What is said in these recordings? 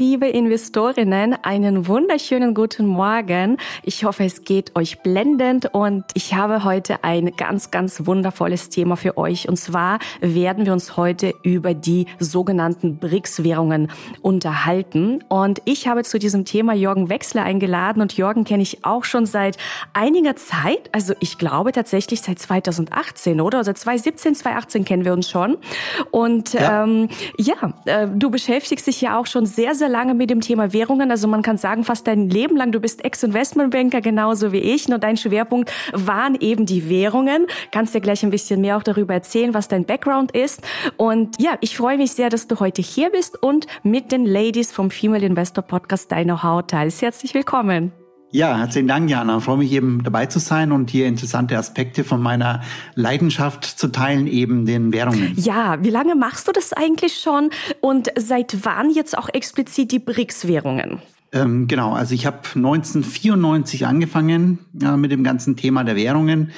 Liebe Investorinnen, einen wunderschönen guten Morgen. Ich hoffe, es geht euch blendend und ich habe heute ein ganz, ganz wundervolles Thema für euch. Und zwar werden wir uns heute über die sogenannten BRICS-Währungen unterhalten. Und ich habe zu diesem Thema Jürgen Wechsler eingeladen und Jürgen kenne ich auch schon seit einiger Zeit. Also ich glaube tatsächlich seit 2018, oder? Also 2017, 2018 kennen wir uns schon. Und ja, ähm, ja äh, du beschäftigst dich ja auch schon sehr, sehr lange mit dem Thema Währungen. Also man kann sagen, fast dein Leben lang, du bist Ex-Investmentbanker genauso wie ich. Nur dein Schwerpunkt waren eben die Währungen. Kannst dir gleich ein bisschen mehr auch darüber erzählen, was dein Background ist. Und ja, ich freue mich sehr, dass du heute hier bist und mit den Ladies vom Female Investor Podcast dein Know-how teilst. Herzlich willkommen. Ja, herzlichen Dank, Jana. Ich freue mich eben dabei zu sein und hier interessante Aspekte von meiner Leidenschaft zu teilen, eben den Währungen. Ja, wie lange machst du das eigentlich schon und seit wann jetzt auch explizit die BRICS-Währungen? Ähm, genau, also ich habe 1994 angefangen ja, mit dem ganzen Thema der Währungen.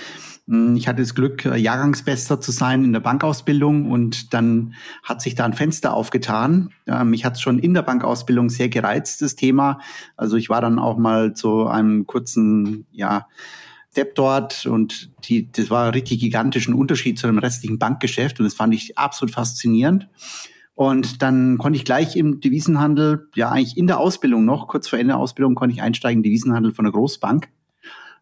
Hm, ich hatte das Glück, äh, Jahrgangsbester zu sein in der Bankausbildung und dann hat sich da ein Fenster aufgetan. Mich hat es schon in der Bankausbildung sehr gereizt, das Thema. Also ich war dann auch mal zu einem kurzen, ja, Step dort und die, das war richtig gigantischen Unterschied zu dem restlichen Bankgeschäft und das fand ich absolut faszinierend. Und dann konnte ich gleich im Devisenhandel, ja eigentlich in der Ausbildung noch, kurz vor Ende der Ausbildung konnte ich einsteigen, in Devisenhandel von der Großbank.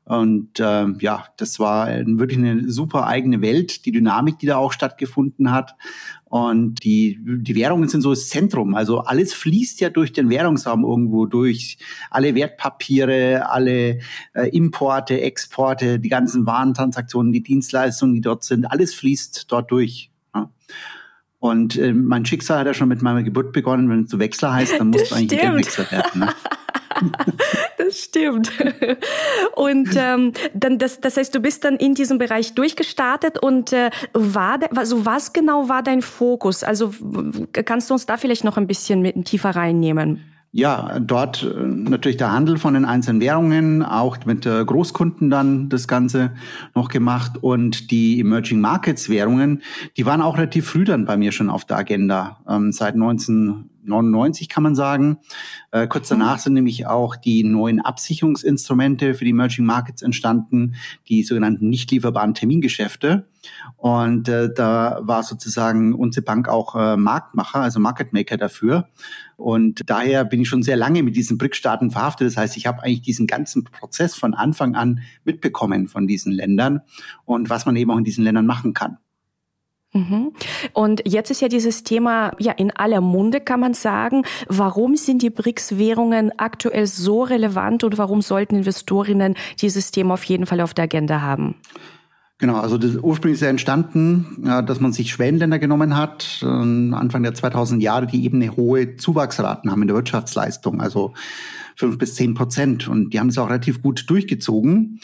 Und äh, ja, das war wirklich eine super eigene Welt, die Dynamik, die da auch stattgefunden hat. Und die, die Währungen sind so das Zentrum. Also alles fließt ja durch den Währungsraum irgendwo durch. Alle Wertpapiere, alle äh, Importe, Exporte, die ganzen Warentransaktionen, die Dienstleistungen, die dort sind, alles fließt dort durch. Ja. Und äh, mein Schicksal hat ja schon mit meiner Geburt begonnen. Wenn es so Wechsler heißt, dann muss du eigentlich ein Geldwechsler werden. Ne? das stimmt. Und ähm, dann das, das heißt, du bist dann in diesem Bereich durchgestartet und äh, war also was genau war dein Fokus? Also kannst du uns da vielleicht noch ein bisschen mit tiefer reinnehmen? Ja, dort äh, natürlich der Handel von den einzelnen Währungen, auch mit äh, Großkunden dann das Ganze noch gemacht und die Emerging Markets Währungen, die waren auch relativ früh dann bei mir schon auf der Agenda, ähm, seit 1999 kann man sagen. Äh, kurz mhm. danach sind nämlich auch die neuen Absicherungsinstrumente für die Emerging Markets entstanden, die sogenannten nicht lieferbaren Termingeschäfte. Und äh, da war sozusagen unsere Bank auch äh, Marktmacher, also Market Maker dafür. Und daher bin ich schon sehr lange mit diesen BRIC-Staaten verhaftet. Das heißt, ich habe eigentlich diesen ganzen Prozess von Anfang an mitbekommen von diesen Ländern und was man eben auch in diesen Ländern machen kann. Mhm. Und jetzt ist ja dieses Thema ja in aller Munde, kann man sagen. Warum sind die BRICS-Währungen aktuell so relevant und warum sollten Investorinnen dieses Thema auf jeden Fall auf der Agenda haben? Genau, also das ursprünglich ist ja entstanden, dass man sich Schwellenländer genommen hat, äh, Anfang der 2000 Jahre, die eben eine hohe Zuwachsraten haben in der Wirtschaftsleistung, also fünf bis zehn Prozent. Und die haben es auch relativ gut durchgezogen.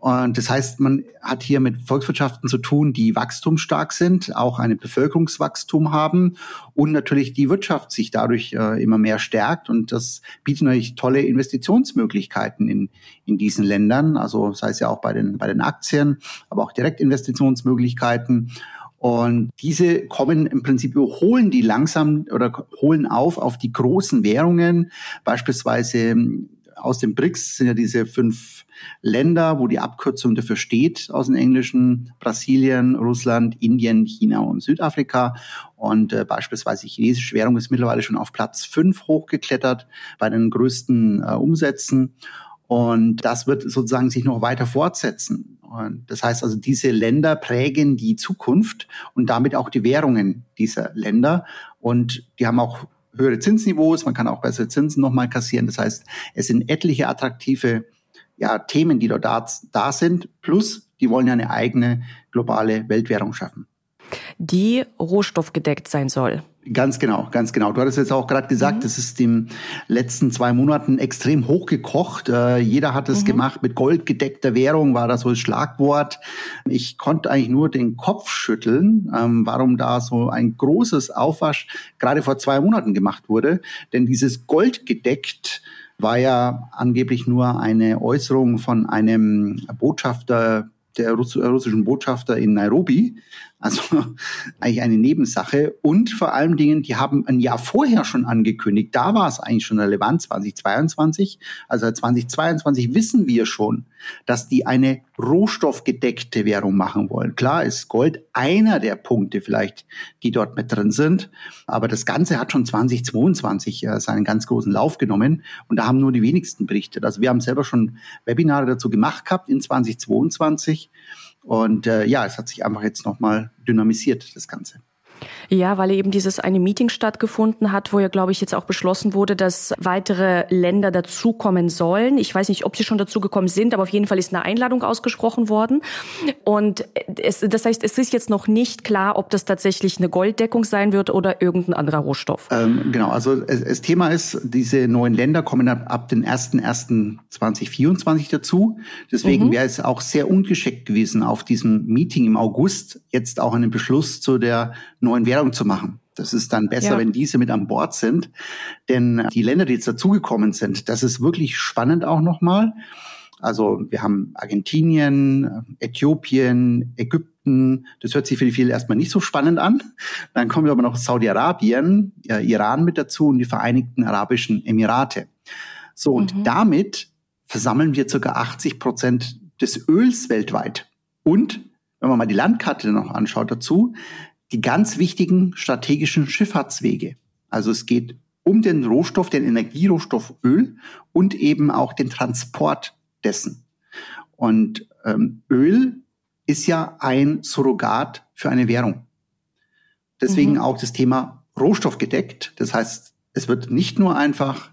Und das heißt, man hat hier mit Volkswirtschaften zu tun, die wachstumsstark sind, auch ein Bevölkerungswachstum haben und natürlich die Wirtschaft sich dadurch äh, immer mehr stärkt. Und das bietet natürlich tolle Investitionsmöglichkeiten in, in diesen Ländern. Also sei es ja auch bei den, bei den Aktien, aber auch Direktinvestitionsmöglichkeiten. Und diese kommen im Prinzip, holen die langsam oder holen auf auf die großen Währungen, beispielsweise aus den BRICS sind ja diese fünf Länder, wo die Abkürzung dafür steht, aus dem Englischen, Brasilien, Russland, Indien, China und Südafrika. Und äh, beispielsweise die chinesische Währung ist mittlerweile schon auf Platz fünf hochgeklettert bei den größten äh, Umsätzen. Und das wird sozusagen sich noch weiter fortsetzen. Und das heißt also, diese Länder prägen die Zukunft und damit auch die Währungen dieser Länder. Und die haben auch höhere Zinsniveaus, man kann auch bessere Zinsen nochmal kassieren. Das heißt, es sind etliche attraktive ja, Themen, die dort da, da sind, plus die wollen ja eine eigene globale Weltwährung schaffen. Die rohstoffgedeckt sein soll. Ganz genau, ganz genau. Du hattest jetzt auch gerade gesagt, mhm. das ist den letzten zwei Monaten extrem hochgekocht. Äh, jeder hat es mhm. gemacht mit goldgedeckter Währung, war das so das Schlagwort. Ich konnte eigentlich nur den Kopf schütteln, ähm, warum da so ein großes Aufwasch gerade vor zwei Monaten gemacht wurde. Denn dieses goldgedeckt war ja angeblich nur eine Äußerung von einem Botschafter der russischen Botschafter in Nairobi. Also eigentlich eine Nebensache. Und vor allen Dingen, die haben ein Jahr vorher schon angekündigt, da war es eigentlich schon relevant, 2022. Also 2022 wissen wir schon, dass die eine rohstoffgedeckte Währung machen wollen. Klar ist Gold einer der Punkte vielleicht, die dort mit drin sind. Aber das Ganze hat schon 2022 äh, seinen ganz großen Lauf genommen. Und da haben nur die wenigsten berichtet. Also wir haben selber schon Webinare dazu gemacht gehabt in 2022. Und äh, ja, es hat sich einfach jetzt nochmal dynamisiert, das Ganze. Ja, weil eben dieses eine Meeting stattgefunden hat, wo ja, glaube ich, jetzt auch beschlossen wurde, dass weitere Länder dazukommen sollen. Ich weiß nicht, ob sie schon dazugekommen sind, aber auf jeden Fall ist eine Einladung ausgesprochen worden. Und es, das heißt, es ist jetzt noch nicht klar, ob das tatsächlich eine Golddeckung sein wird oder irgendein anderer Rohstoff. Ähm, genau, also das Thema ist, diese neuen Länder kommen ab, ab den 1.1.2024 dazu. Deswegen mhm. wäre es auch sehr ungeschickt gewesen, auf diesem Meeting im August jetzt auch einen Beschluss zu der neuen Währung zu machen. Das ist dann besser, ja. wenn diese mit an Bord sind. Denn die Länder, die jetzt dazugekommen sind, das ist wirklich spannend auch nochmal. Also wir haben Argentinien, Äthiopien, Ägypten. Das hört sich für die viele erstmal nicht so spannend an. Dann kommen wir aber noch Saudi-Arabien, Iran mit dazu und die Vereinigten Arabischen Emirate. So, und mhm. damit versammeln wir circa 80 Prozent des Öls weltweit. Und wenn man mal die Landkarte noch anschaut dazu, die ganz wichtigen strategischen Schifffahrtswege. Also es geht um den Rohstoff, den Energierohstoff Öl und eben auch den Transport dessen. Und ähm, Öl ist ja ein Surrogat für eine Währung. Deswegen mhm. auch das Thema Rohstoff gedeckt. Das heißt, es wird nicht nur einfach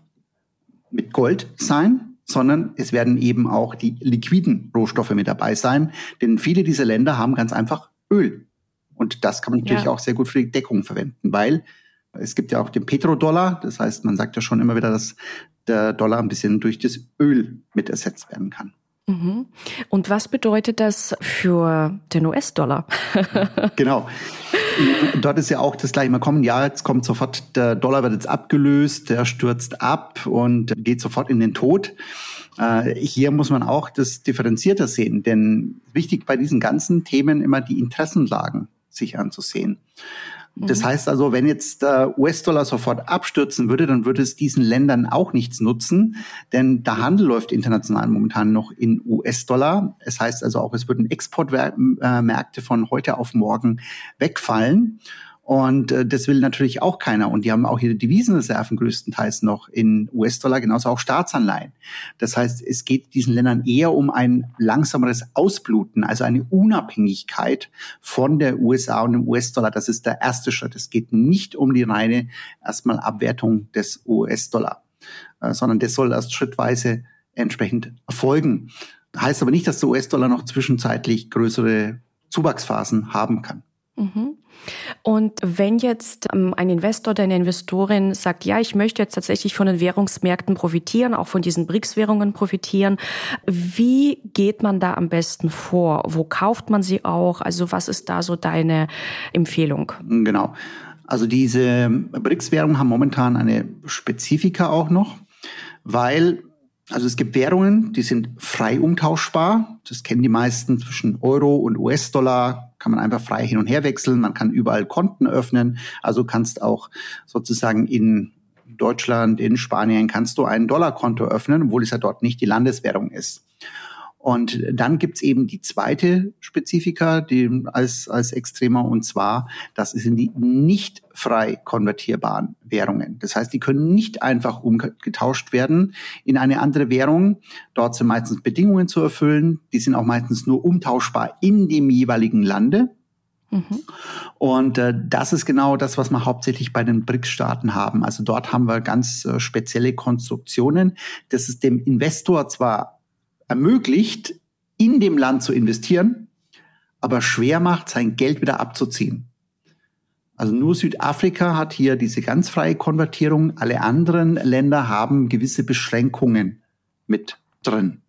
mit Gold sein, sondern es werden eben auch die liquiden Rohstoffe mit dabei sein. Denn viele dieser Länder haben ganz einfach Öl. Und das kann man natürlich ja. auch sehr gut für die Deckung verwenden, weil es gibt ja auch den Petrodollar. Das heißt, man sagt ja schon immer wieder, dass der Dollar ein bisschen durch das Öl mit ersetzt werden kann. Mhm. Und was bedeutet das für den US-Dollar? genau. Dort ist ja auch das gleiche. Man kommt, ja, jetzt kommt sofort, der Dollar wird jetzt abgelöst, der stürzt ab und geht sofort in den Tod. Äh, hier muss man auch das differenzierter sehen, denn wichtig bei diesen ganzen Themen immer die Interessenlagen sich anzusehen. Das mhm. heißt also, wenn jetzt der US-Dollar sofort abstürzen würde, dann würde es diesen Ländern auch nichts nutzen, denn der Handel läuft international momentan noch in US-Dollar. Es heißt also auch, es würden Exportmärkte von heute auf morgen wegfallen. Und äh, das will natürlich auch keiner. Und die haben auch ihre Devisenreserven größtenteils noch in US-Dollar, genauso auch Staatsanleihen. Das heißt, es geht diesen Ländern eher um ein langsameres Ausbluten, also eine Unabhängigkeit von der USA und dem US-Dollar. Das ist der erste Schritt. Es geht nicht um die reine erstmal Abwertung des US-Dollar, äh, sondern das soll erst schrittweise entsprechend erfolgen. Heißt aber nicht, dass der US-Dollar noch zwischenzeitlich größere Zuwachsphasen haben kann. Mhm. Und wenn jetzt ähm, ein Investor oder eine Investorin sagt, ja, ich möchte jetzt tatsächlich von den Währungsmärkten profitieren, auch von diesen BRICS-Währungen profitieren, wie geht man da am besten vor? Wo kauft man sie auch? Also was ist da so deine Empfehlung? Genau. Also diese BRICS-Währungen haben momentan eine Spezifika auch noch, weil also es gibt Währungen, die sind frei umtauschbar. Das kennen die meisten zwischen Euro und US-Dollar. Kann man einfach frei hin und her wechseln. Man kann überall Konten öffnen. Also kannst auch sozusagen in Deutschland, in Spanien kannst du ein Dollarkonto öffnen, obwohl es ja dort nicht die Landeswährung ist. Und dann gibt's eben die zweite Spezifika, die als, als extremer, und zwar, das sind die nicht frei konvertierbaren Währungen. Das heißt, die können nicht einfach umgetauscht werden in eine andere Währung. Dort sind meistens Bedingungen zu erfüllen. Die sind auch meistens nur umtauschbar in dem jeweiligen Lande. Mhm. Und äh, das ist genau das, was wir hauptsächlich bei den BRICS-Staaten haben. Also dort haben wir ganz äh, spezielle Konstruktionen. Das ist dem Investor zwar ermöglicht, in dem Land zu investieren, aber schwer macht, sein Geld wieder abzuziehen. Also nur Südafrika hat hier diese ganz freie Konvertierung. Alle anderen Länder haben gewisse Beschränkungen mit drin.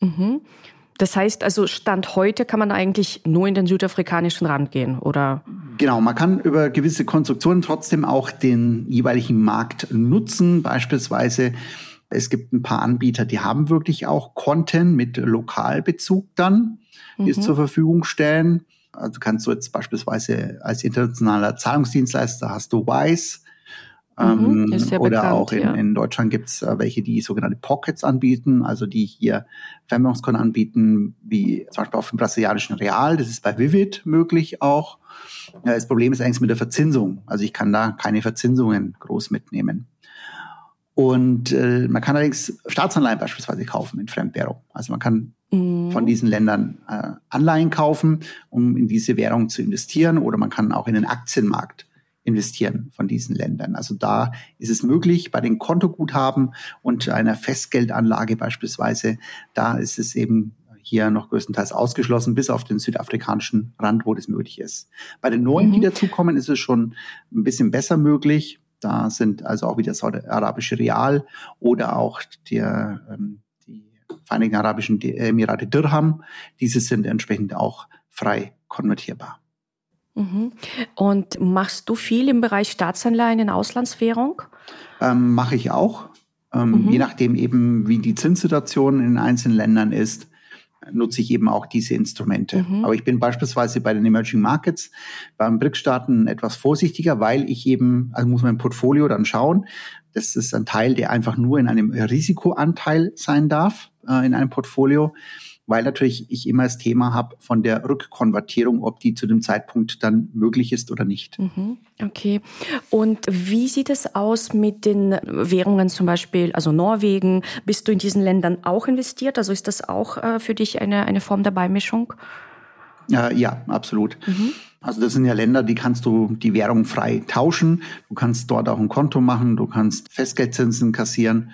Mhm. Das heißt also, Stand heute kann man eigentlich nur in den südafrikanischen Rand gehen, oder? Genau, man kann über gewisse Konstruktionen trotzdem auch den jeweiligen Markt nutzen. Beispielsweise, es gibt ein paar Anbieter, die haben wirklich auch Content mit Lokalbezug dann, die mhm. es zur Verfügung stellen. Also kannst du jetzt beispielsweise als internationaler Zahlungsdienstleister hast du Wise, Mhm, ähm, oder bekannt, auch in, ja. in Deutschland gibt's äh, welche, die sogenannte Pockets anbieten, also die hier Fernwährungskonten anbieten, wie zum Beispiel auf dem brasilianischen Real. Das ist bei Vivid möglich auch. Ja, das Problem ist eigentlich mit der Verzinsung. Also ich kann da keine Verzinsungen groß mitnehmen. Und äh, man kann allerdings Staatsanleihen beispielsweise kaufen in Fremdwährung. Also man kann mhm. von diesen Ländern äh, Anleihen kaufen, um in diese Währung zu investieren, oder man kann auch in den Aktienmarkt investieren von diesen Ländern. Also da ist es möglich, bei den Kontoguthaben und einer Festgeldanlage beispielsweise, da ist es eben hier noch größtenteils ausgeschlossen, bis auf den südafrikanischen Rand, wo das möglich ist. Bei den neuen, mhm. die dazukommen, ist es schon ein bisschen besser möglich. Da sind also auch wieder saudi-arabische Real oder auch der, ähm, die Vereinigten Arabischen Emirate Dirham. Diese sind entsprechend auch frei konvertierbar. Mhm. Und machst du viel im Bereich Staatsanleihen in Auslandswährung? Ähm, Mache ich auch. Ähm, mhm. Je nachdem eben, wie die Zinssituation in einzelnen Ländern ist, nutze ich eben auch diese Instrumente. Mhm. Aber ich bin beispielsweise bei den Emerging Markets, beim BRIC-Staaten etwas vorsichtiger, weil ich eben, also muss mein Portfolio dann schauen. Das ist ein Teil, der einfach nur in einem Risikoanteil sein darf, äh, in einem Portfolio weil natürlich ich immer das Thema habe von der Rückkonvertierung, ob die zu dem Zeitpunkt dann möglich ist oder nicht. Mhm, okay. Und wie sieht es aus mit den Währungen zum Beispiel, also Norwegen? Bist du in diesen Ländern auch investiert? Also ist das auch äh, für dich eine, eine Form der Beimischung? Ja, ja absolut. Mhm. Also das sind ja Länder, die kannst du die Währung frei tauschen. Du kannst dort auch ein Konto machen, du kannst Festgeldzinsen kassieren.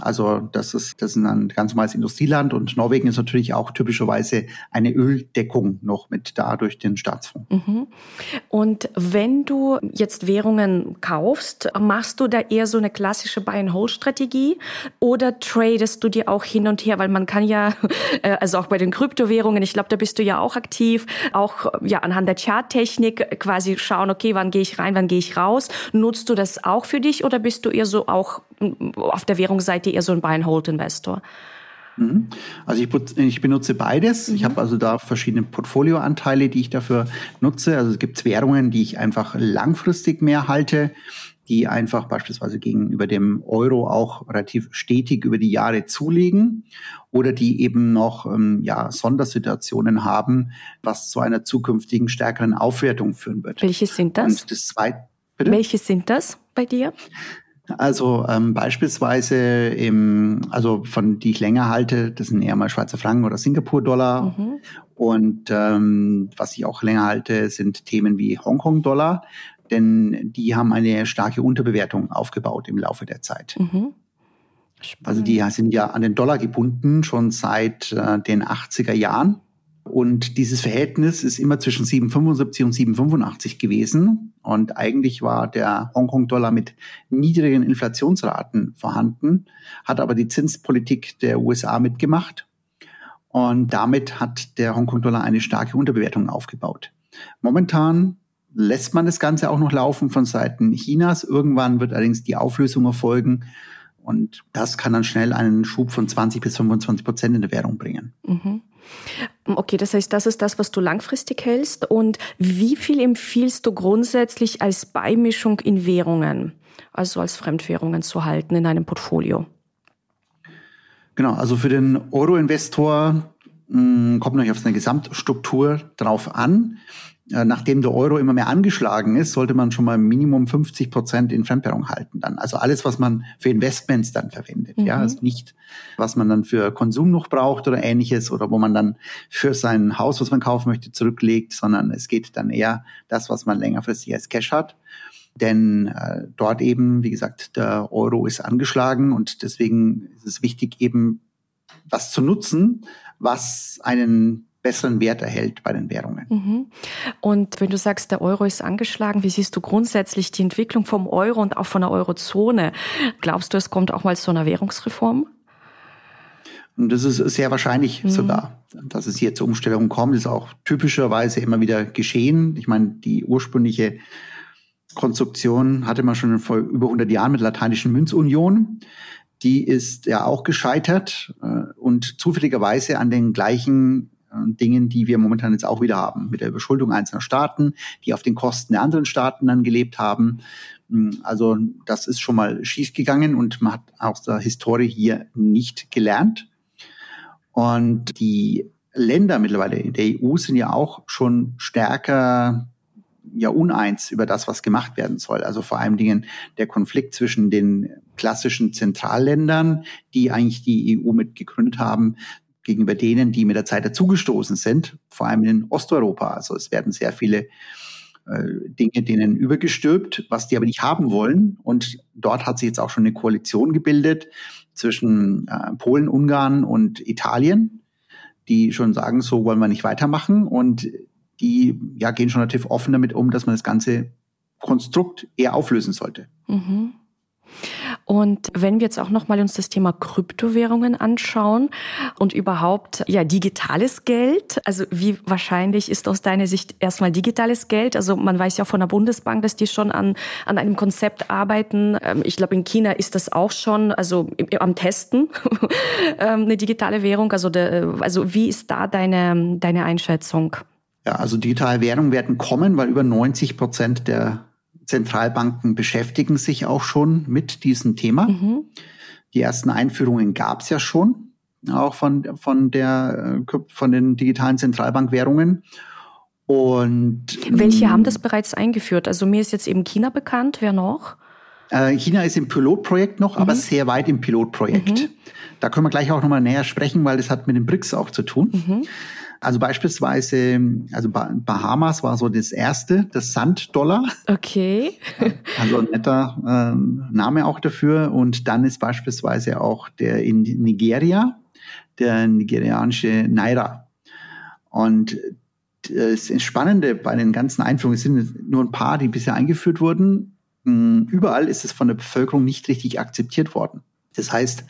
Also das ist, das ist ein ganz normales Industrieland und Norwegen ist natürlich auch typischerweise eine Öldeckung noch mit da durch den Staatsfonds. Mhm. Und wenn du jetzt Währungen kaufst, machst du da eher so eine klassische Buy-and-Hold-Strategie oder tradest du dir auch hin und her? Weil man kann ja, äh, also auch bei den Kryptowährungen, ich glaube, da bist du ja auch aktiv, auch ja anhand der Charttechnik quasi schauen, okay, wann gehe ich rein, wann gehe ich raus. Nutzt du das auch für dich oder bist du eher so auch auf der Währungsseite eher so ein Buy-and-Hold-Investor? Mhm. Also ich, ich, benutze beides. Mhm. Ich habe also da verschiedene Portfolioanteile, die ich dafür nutze. Also es gibt Währungen, die ich einfach langfristig mehr halte, die einfach beispielsweise gegenüber dem Euro auch relativ stetig über die Jahre zulegen oder die eben noch ähm, ja, Sondersituationen haben, was zu einer zukünftigen stärkeren Aufwertung führen wird. Welche sind das? Und das zweite, Welche sind das bei dir? Also ähm, beispielsweise im, also von die ich länger halte, das sind eher mal Schweizer Franken oder Singapur-Dollar. Mhm. Und ähm, was ich auch länger halte, sind Themen wie Hongkong-Dollar, denn die haben eine starke Unterbewertung aufgebaut im Laufe der Zeit. Mhm. Also die sind ja an den Dollar gebunden schon seit äh, den 80er Jahren. Und dieses Verhältnis ist immer zwischen 7,75 und 7,85 gewesen. Und eigentlich war der Hongkong-Dollar mit niedrigen Inflationsraten vorhanden, hat aber die Zinspolitik der USA mitgemacht. Und damit hat der Hongkong-Dollar eine starke Unterbewertung aufgebaut. Momentan lässt man das Ganze auch noch laufen von Seiten Chinas. Irgendwann wird allerdings die Auflösung erfolgen. Und das kann dann schnell einen Schub von 20 bis 25 Prozent in der Währung bringen. Mhm. Okay, das heißt, das ist das, was du langfristig hältst. Und wie viel empfiehlst du grundsätzlich als Beimischung in Währungen, also als Fremdwährungen zu halten in einem Portfolio? Genau, also für den Euro-Investor hm, kommt natürlich auf seine Gesamtstruktur drauf an. Äh, nachdem der Euro immer mehr angeschlagen ist, sollte man schon mal Minimum 50 Prozent in Fremdwährung halten dann. Also alles, was man für Investments dann verwendet. Mhm. Ja, also nicht, was man dann für Konsum noch braucht oder ähnliches oder wo man dann für sein Haus, was man kaufen möchte, zurücklegt, sondern es geht dann eher das, was man längerfristig als Cash hat. Denn äh, dort eben, wie gesagt, der Euro ist angeschlagen und deswegen ist es wichtig, eben was zu nutzen, was einen besseren Wert erhält bei den Währungen. Mhm. Und wenn du sagst, der Euro ist angeschlagen, wie siehst du grundsätzlich die Entwicklung vom Euro und auch von der Eurozone? Glaubst du, es kommt auch mal zu einer Währungsreform? Und das ist sehr wahrscheinlich mhm. sogar, dass es hier zur Umstellung kommt. Das ist auch typischerweise immer wieder geschehen. Ich meine, die ursprüngliche Konstruktion hatte man schon vor über 100 Jahren mit der lateinischen Münzunion. Die ist ja auch gescheitert äh, und zufälligerweise an den gleichen Dingen, die wir momentan jetzt auch wieder haben, mit der Überschuldung einzelner Staaten, die auf den Kosten der anderen Staaten dann gelebt haben. Hm, also das ist schon mal schiefgegangen und man hat aus der Historie hier nicht gelernt. Und die Länder mittlerweile in der EU sind ja auch schon stärker ja uneins über das, was gemacht werden soll. Also vor allen Dingen der Konflikt zwischen den klassischen Zentralländern, die eigentlich die EU mit gegründet haben, gegenüber denen, die mit der Zeit dazugestoßen sind, vor allem in Osteuropa. Also es werden sehr viele äh, Dinge denen übergestülpt, was die aber nicht haben wollen. Und dort hat sich jetzt auch schon eine Koalition gebildet zwischen äh, Polen, Ungarn und Italien, die schon sagen, so wollen wir nicht weitermachen. Und die ja, gehen schon relativ offen damit um, dass man das ganze Konstrukt eher auflösen sollte. Mhm. Und wenn wir jetzt auch nochmal uns das Thema Kryptowährungen anschauen und überhaupt ja digitales Geld, also wie wahrscheinlich ist aus deiner Sicht erstmal digitales Geld? Also man weiß ja von der Bundesbank, dass die schon an, an einem Konzept arbeiten. Ähm, ich glaube, in China ist das auch schon, also am Testen, ähm, eine digitale Währung. Also, de, also wie ist da deine, deine Einschätzung? Ja, also digitale Währungen werden kommen, weil über 90 Prozent der Zentralbanken beschäftigen sich auch schon mit diesem Thema. Mhm. Die ersten Einführungen gab es ja schon, auch von, von, der, äh, von den digitalen Zentralbankwährungen. Und welche haben das bereits eingeführt? Also mir ist jetzt eben China bekannt. Wer noch? Äh, China ist im Pilotprojekt noch, mhm. aber sehr weit im Pilotprojekt. Mhm. Da können wir gleich auch nochmal näher sprechen, weil das hat mit den BRICS auch zu tun. Mhm. Also beispielsweise, also Bahamas war so das erste, das Sanddollar. Okay. Also ein netter ähm, Name auch dafür. Und dann ist beispielsweise auch der in Nigeria, der nigerianische Naira. Und das Spannende bei den ganzen Einführungen sind nur ein paar, die bisher eingeführt wurden. Hm, überall ist es von der Bevölkerung nicht richtig akzeptiert worden. Das heißt,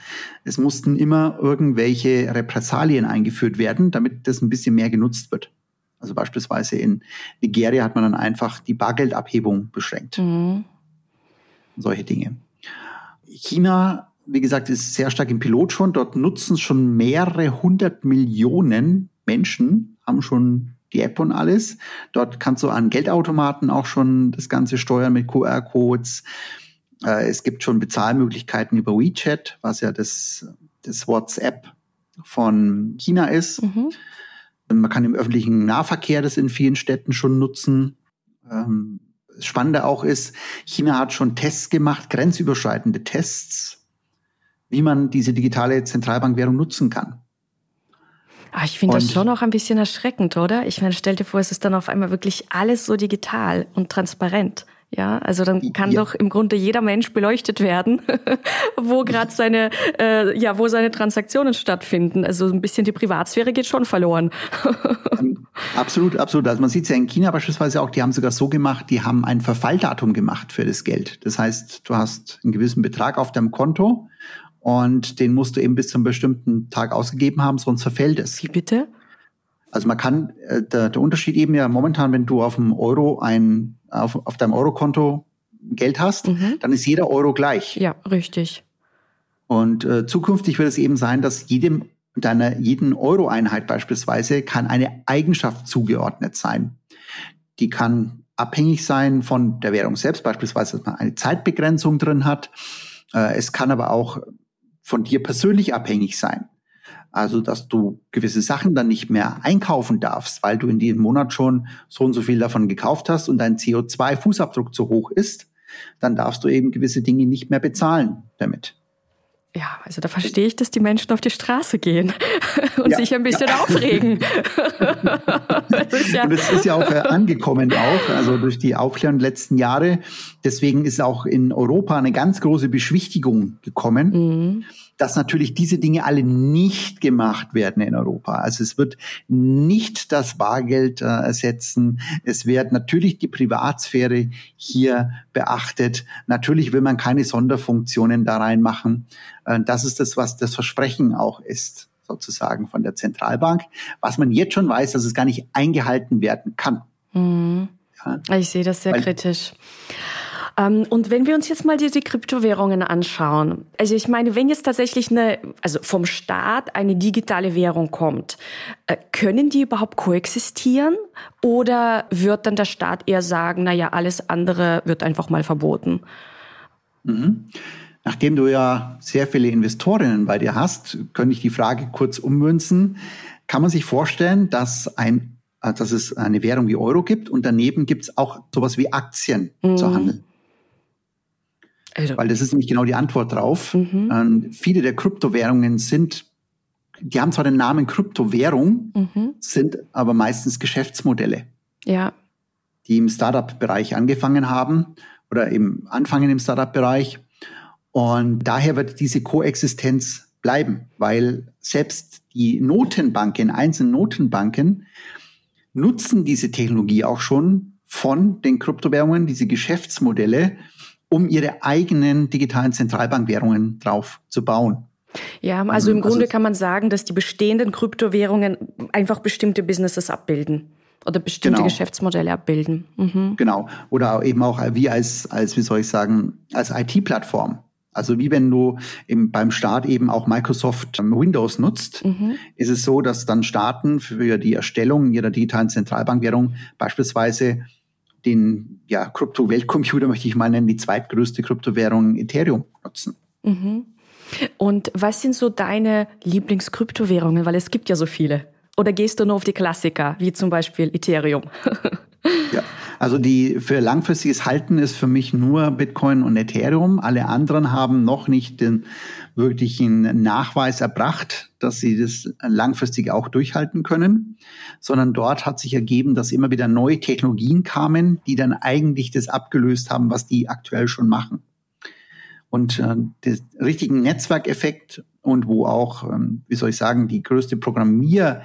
es mussten immer irgendwelche Repressalien eingeführt werden, damit das ein bisschen mehr genutzt wird. Also beispielsweise in Nigeria hat man dann einfach die Bargeldabhebung beschränkt. Mhm. Solche Dinge. China, wie gesagt, ist sehr stark im Pilot schon. Dort nutzen schon mehrere hundert Millionen Menschen, haben schon die App und alles. Dort kannst du an Geldautomaten auch schon das Ganze steuern mit QR-Codes. Äh, es gibt schon Bezahlmöglichkeiten über WeChat, was ja das, das WhatsApp von China ist. Mhm. Man kann im öffentlichen Nahverkehr das in vielen Städten schon nutzen. Ähm, das Spannende auch ist, China hat schon Tests gemacht, grenzüberschreitende Tests, wie man diese digitale Zentralbankwährung nutzen kann. Ah, ich finde das schon auch ein bisschen erschreckend, oder? Ich meine, stell dir vor, es ist dann auf einmal wirklich alles so digital und transparent. Ja, also dann kann ja. doch im Grunde jeder Mensch beleuchtet werden, wo gerade seine, äh, ja, wo seine Transaktionen stattfinden. Also ein bisschen die Privatsphäre geht schon verloren. absolut, absolut. Also man sieht es ja in China beispielsweise auch, die haben sogar so gemacht, die haben ein Verfalldatum gemacht für das Geld. Das heißt, du hast einen gewissen Betrag auf deinem Konto und den musst du eben bis zum bestimmten Tag ausgegeben haben, sonst verfällt es. Wie bitte? Also man kann, äh, der, der Unterschied eben ja momentan, wenn du auf dem Euro ein, auf, auf deinem Eurokonto Geld hast, mhm. dann ist jeder Euro gleich. Ja, richtig. Und äh, zukünftig wird es eben sein, dass jedem deiner jeden Euro-Einheit beispielsweise kann eine Eigenschaft zugeordnet sein. Die kann abhängig sein von der Währung selbst, beispielsweise, dass man eine Zeitbegrenzung drin hat. Äh, es kann aber auch von dir persönlich abhängig sein. Also, dass du gewisse Sachen dann nicht mehr einkaufen darfst, weil du in diesem Monat schon so und so viel davon gekauft hast und dein CO2-Fußabdruck zu hoch ist, dann darfst du eben gewisse Dinge nicht mehr bezahlen damit. Ja, also da verstehe ich, dass die Menschen auf die Straße gehen und ja, sich ein bisschen ja. aufregen. das ja und es ist ja auch äh, angekommen auch, also durch die Aufklärung der letzten Jahre. Deswegen ist auch in Europa eine ganz große Beschwichtigung gekommen. Mhm dass natürlich diese Dinge alle nicht gemacht werden in Europa. Also es wird nicht das Bargeld äh, ersetzen. Es wird natürlich die Privatsphäre hier beachtet. Natürlich will man keine Sonderfunktionen da reinmachen. Äh, das ist das, was das Versprechen auch ist sozusagen von der Zentralbank, was man jetzt schon weiß, dass es gar nicht eingehalten werden kann. Mhm. Ja. Ich sehe das sehr Weil, kritisch. Ähm, und wenn wir uns jetzt mal diese Kryptowährungen anschauen, also ich meine, wenn jetzt tatsächlich eine, also vom Staat eine digitale Währung kommt, äh, können die überhaupt koexistieren? Oder wird dann der Staat eher sagen, na ja, alles andere wird einfach mal verboten? Mhm. Nachdem du ja sehr viele Investorinnen bei dir hast, könnte ich die Frage kurz ummünzen. Kann man sich vorstellen, dass ein äh, dass es eine Währung wie Euro gibt und daneben gibt es auch sowas wie Aktien mhm. zu handeln. Also. Weil das ist nämlich genau die Antwort drauf. Mhm. Ähm, viele der Kryptowährungen sind, die haben zwar den Namen Kryptowährung, mhm. sind aber meistens Geschäftsmodelle. Ja. Die im Startup-Bereich angefangen haben oder eben anfangen im Startup-Bereich. Und daher wird diese Koexistenz bleiben, weil selbst die Notenbanken, einzelne Notenbanken, nutzen diese Technologie auch schon von den Kryptowährungen, diese Geschäftsmodelle, um ihre eigenen digitalen Zentralbankwährungen drauf zu bauen. Ja, also im also Grunde kann man sagen, dass die bestehenden Kryptowährungen einfach bestimmte Businesses abbilden oder bestimmte genau. Geschäftsmodelle abbilden. Mhm. Genau. Oder eben auch wie als, als, wie soll ich sagen, als IT-Plattform. Also wie wenn du im, beim Start eben auch Microsoft Windows nutzt, mhm. ist es so, dass dann Staaten für die Erstellung ihrer digitalen Zentralbankwährung beispielsweise den ja, Krypto-Weltcomputer, möchte ich mal nennen, die zweitgrößte Kryptowährung Ethereum nutzen. Mhm. Und was sind so deine Lieblingskryptowährungen? Weil es gibt ja so viele. Oder gehst du nur auf die Klassiker, wie zum Beispiel Ethereum? ja, also die für langfristiges Halten ist für mich nur Bitcoin und Ethereum. Alle anderen haben noch nicht den wirklichen Nachweis erbracht, dass sie das langfristig auch durchhalten können, sondern dort hat sich ergeben, dass immer wieder neue Technologien kamen, die dann eigentlich das abgelöst haben, was die aktuell schon machen. Und äh, den richtigen Netzwerkeffekt und wo auch, ähm, wie soll ich sagen, die größte Programmier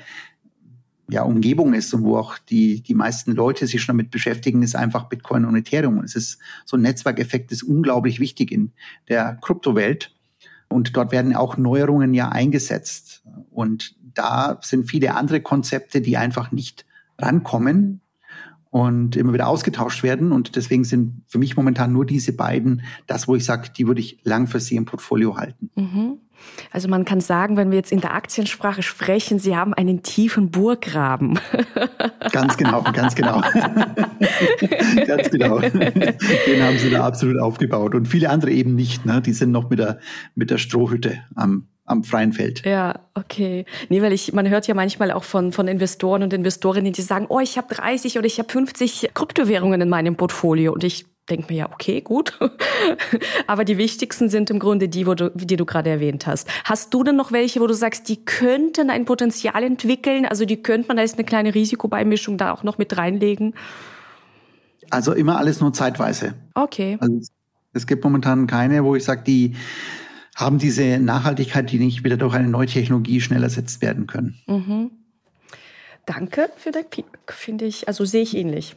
ja, Umgebung ist und wo auch die, die meisten Leute sich schon damit beschäftigen, ist einfach Bitcoin und Ethereum. Es ist so ein Netzwerkeffekt ist unglaublich wichtig in der Kryptowelt. Und dort werden auch Neuerungen ja eingesetzt. Und da sind viele andere Konzepte, die einfach nicht rankommen und immer wieder ausgetauscht werden. Und deswegen sind für mich momentan nur diese beiden das, wo ich sage, die würde ich langfristig im Portfolio halten. Mhm. Also man kann sagen, wenn wir jetzt in der Aktiensprache sprechen, Sie haben einen tiefen Burggraben. Ganz genau, ganz genau. ganz genau. Den haben Sie da absolut aufgebaut. Und viele andere eben nicht. Ne? Die sind noch mit der, mit der Strohhütte am, am freien Feld. Ja, okay. Nee, weil ich, man hört ja manchmal auch von, von Investoren und Investorinnen, die sagen, oh, ich habe 30 oder ich habe 50 Kryptowährungen in meinem Portfolio. Und ich denke mir ja, okay, gut. Aber die wichtigsten sind im Grunde die, wo du, die du gerade erwähnt hast. Hast du denn noch welche, wo du sagst, die könnten ein Potenzial entwickeln? Also die könnte man da ist eine kleine Risikobeimischung da auch noch mit reinlegen? Also immer alles nur zeitweise. Okay. Also es gibt momentan keine, wo ich sage, die haben diese Nachhaltigkeit, die nicht wieder durch eine neue Technologie schnell ersetzt werden können. Mhm. Danke für dein Feedback, finde ich, also sehe ich ähnlich.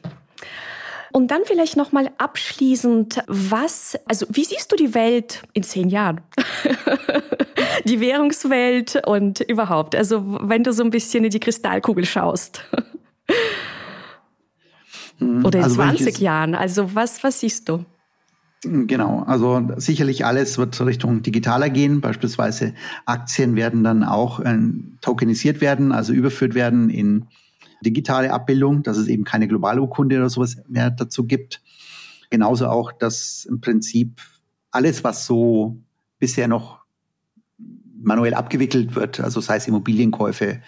Und dann vielleicht noch mal abschließend, was, also wie siehst du die Welt in zehn Jahren? die Währungswelt und überhaupt. Also wenn du so ein bisschen in die Kristallkugel schaust. Hm, Oder in also 20 Jahren. Also was, was siehst du? Genau, also sicherlich alles wird Richtung digitaler gehen. Beispielsweise Aktien werden dann auch äh, tokenisiert werden, also überführt werden in digitale Abbildung, dass es eben keine globale Urkunde oder sowas mehr dazu gibt. Genauso auch, dass im Prinzip alles, was so bisher noch manuell abgewickelt wird, also sei es Immobilienkäufe,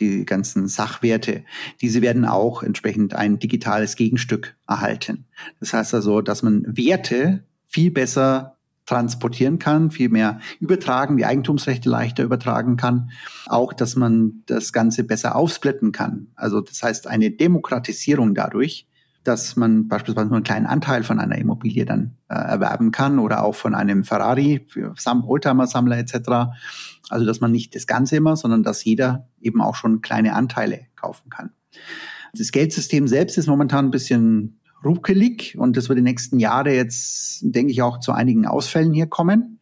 die ganzen Sachwerte, diese werden auch entsprechend ein digitales Gegenstück erhalten. Das heißt also, dass man Werte viel besser transportieren kann, viel mehr übertragen, die Eigentumsrechte leichter übertragen kann. Auch, dass man das Ganze besser aufsplitten kann. Also das heißt eine Demokratisierung dadurch, dass man beispielsweise nur einen kleinen Anteil von einer Immobilie dann äh, erwerben kann oder auch von einem Ferrari für Sam Oldtimer-Sammler etc. Also dass man nicht das Ganze immer, sondern dass jeder eben auch schon kleine Anteile kaufen kann. Das Geldsystem selbst ist momentan ein bisschen ruckelig und das wird die nächsten Jahre jetzt, denke ich, auch zu einigen Ausfällen hier kommen.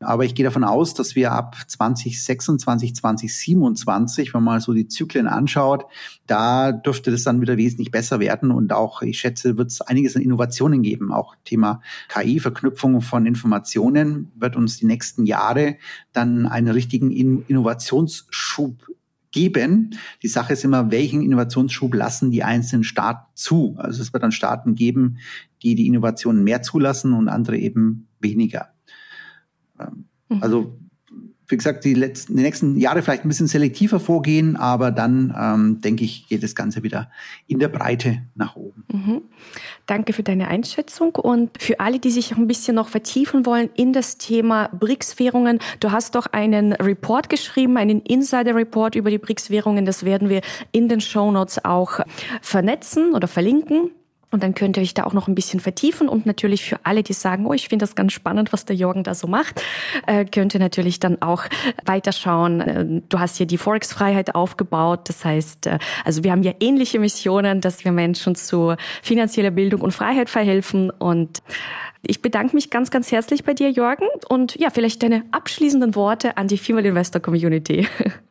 Aber ich gehe davon aus, dass wir ab 2026, 2027, wenn man so die Zyklen anschaut, da dürfte das dann wieder wesentlich besser werden. Und auch, ich schätze, wird es einiges an Innovationen geben. Auch Thema KI, Verknüpfung von Informationen, wird uns die nächsten Jahre dann einen richtigen Innovationsschub geben. Die Sache ist immer, welchen Innovationsschub lassen die einzelnen Staaten zu? Also es wird dann Staaten geben, die die Innovationen mehr zulassen und andere eben weniger. Ähm. Also wie gesagt, die, letzten, die nächsten Jahre vielleicht ein bisschen selektiver vorgehen, aber dann, ähm, denke ich, geht das Ganze wieder in der Breite nach oben. Mhm. Danke für deine Einschätzung und für alle, die sich ein bisschen noch vertiefen wollen in das Thema BRICS-Währungen. Du hast doch einen Report geschrieben, einen Insider-Report über die BRICS-Währungen. Das werden wir in den Show Notes auch vernetzen oder verlinken. Und dann könnt ihr euch da auch noch ein bisschen vertiefen und natürlich für alle, die sagen, oh, ich finde das ganz spannend, was der Jorgen da so macht, äh, könnt ihr natürlich dann auch weiterschauen. Äh, du hast hier die Forex-Freiheit aufgebaut. Das heißt, äh, also wir haben ja ähnliche Missionen, dass wir Menschen zu finanzieller Bildung und Freiheit verhelfen. Und ich bedanke mich ganz, ganz herzlich bei dir, Jorgen. Und ja, vielleicht deine abschließenden Worte an die Female Investor Community.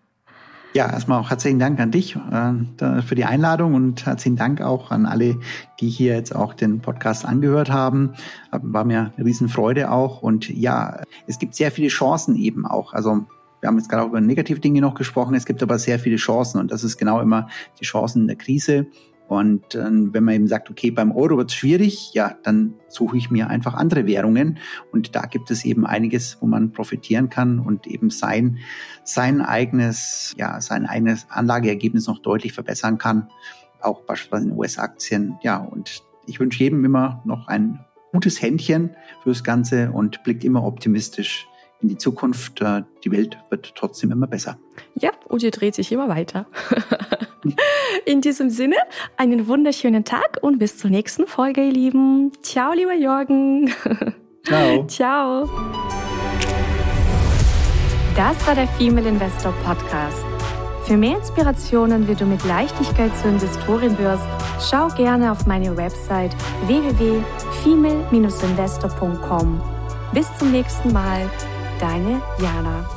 Ja, erstmal auch herzlichen Dank an dich äh, für die Einladung und herzlichen Dank auch an alle, die hier jetzt auch den Podcast angehört haben. War mir eine Riesenfreude auch. Und ja, es gibt sehr viele Chancen eben auch. Also wir haben jetzt gerade auch über negative Dinge noch gesprochen. Es gibt aber sehr viele Chancen und das ist genau immer die Chancen in der Krise. Und äh, wenn man eben sagt, okay, beim Euro wird es schwierig, ja, dann suche ich mir einfach andere Währungen. Und da gibt es eben einiges, wo man profitieren kann und eben sein, sein eigenes, ja, sein eigenes Anlageergebnis noch deutlich verbessern kann. Auch beispielsweise in US-Aktien. Ja, und ich wünsche jedem immer noch ein gutes Händchen fürs Ganze und blickt immer optimistisch in die Zukunft. Äh, die Welt wird trotzdem immer besser. Ja, und die dreht sich immer weiter. In diesem Sinne, einen wunderschönen Tag und bis zur nächsten Folge, ihr Lieben. Ciao, lieber Jorgen. Ciao. Ciao. Das war der Female Investor Podcast. Für mehr Inspirationen, wie du mit Leichtigkeit zur Investorin wirst, schau gerne auf meine Website www.female-investor.com. Bis zum nächsten Mal, deine Jana.